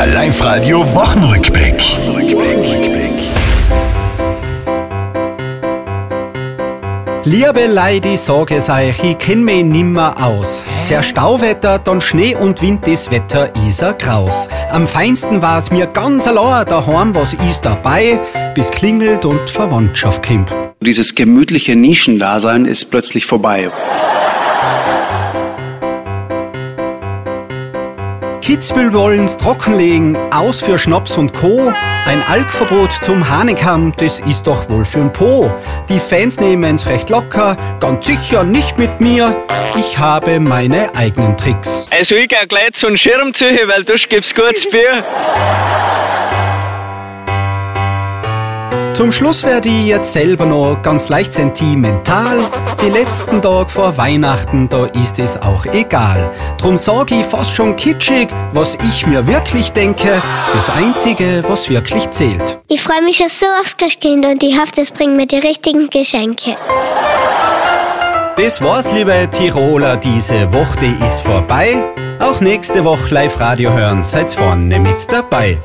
Der Live-Radio Wochenrückblick. Liebe Leute, sag es euch, ich kenn mich nimmer aus. Zuerst Stauwetter, dann Schnee und Wind, das Wetter is a Graus. Am feinsten war's mir ganz allein daheim, was ist dabei, bis klingelt und Verwandtschaft kommt. Dieses gemütliche Nischendasein ist plötzlich vorbei. Kitzbühel wollen's trockenlegen, aus für Schnaps und Co. Ein Alkverbot zum Hanekam, das ist doch wohl für'n Po. Die Fans nehmen's recht locker, ganz sicher nicht mit mir. Ich habe meine eigenen Tricks. Also ich geh gleich zu einem Schirm zu, weil da gibt's gutes Bier. Zum Schluss werde ich jetzt selber noch ganz leicht sentimental. Die letzten Tage vor Weihnachten, da ist es auch egal. Drum sag ich fast schon kitschig, was ich mir wirklich denke. Das Einzige, was wirklich zählt. Ich freue mich schon so aufs Christkind und ich hoffe, das bringt mir die richtigen Geschenke. Das war's, liebe Tiroler, diese Woche ist vorbei. Auch nächste Woche Live-Radio hören, seid vorne mit dabei.